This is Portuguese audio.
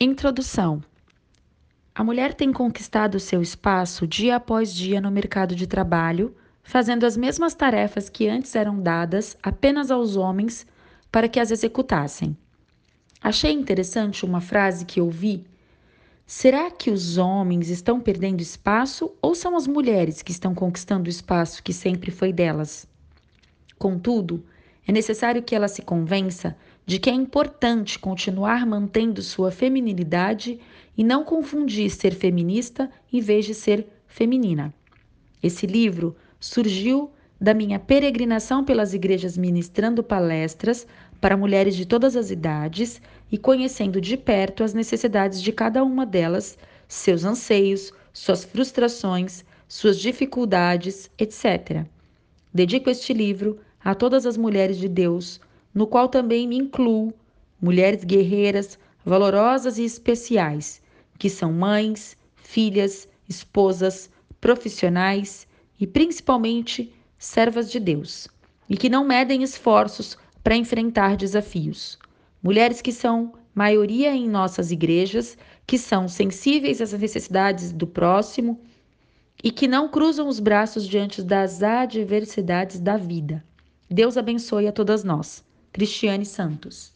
Introdução: A mulher tem conquistado seu espaço dia após dia no mercado de trabalho, fazendo as mesmas tarefas que antes eram dadas apenas aos homens para que as executassem. Achei interessante uma frase que ouvi. Será que os homens estão perdendo espaço ou são as mulheres que estão conquistando o espaço que sempre foi delas? Contudo, é necessário que ela se convença de que é importante continuar mantendo sua feminilidade e não confundir ser feminista em vez de ser feminina. Esse livro surgiu da minha peregrinação pelas igrejas ministrando palestras para mulheres de todas as idades e conhecendo de perto as necessidades de cada uma delas, seus anseios, suas frustrações, suas dificuldades, etc. Dedico este livro a todas as mulheres de Deus no qual também me incluo mulheres guerreiras, valorosas e especiais, que são mães, filhas, esposas, profissionais e principalmente servas de Deus, e que não medem esforços para enfrentar desafios. Mulheres que são maioria em nossas igrejas, que são sensíveis às necessidades do próximo e que não cruzam os braços diante das adversidades da vida. Deus abençoe a todas nós. Cristiane Santos.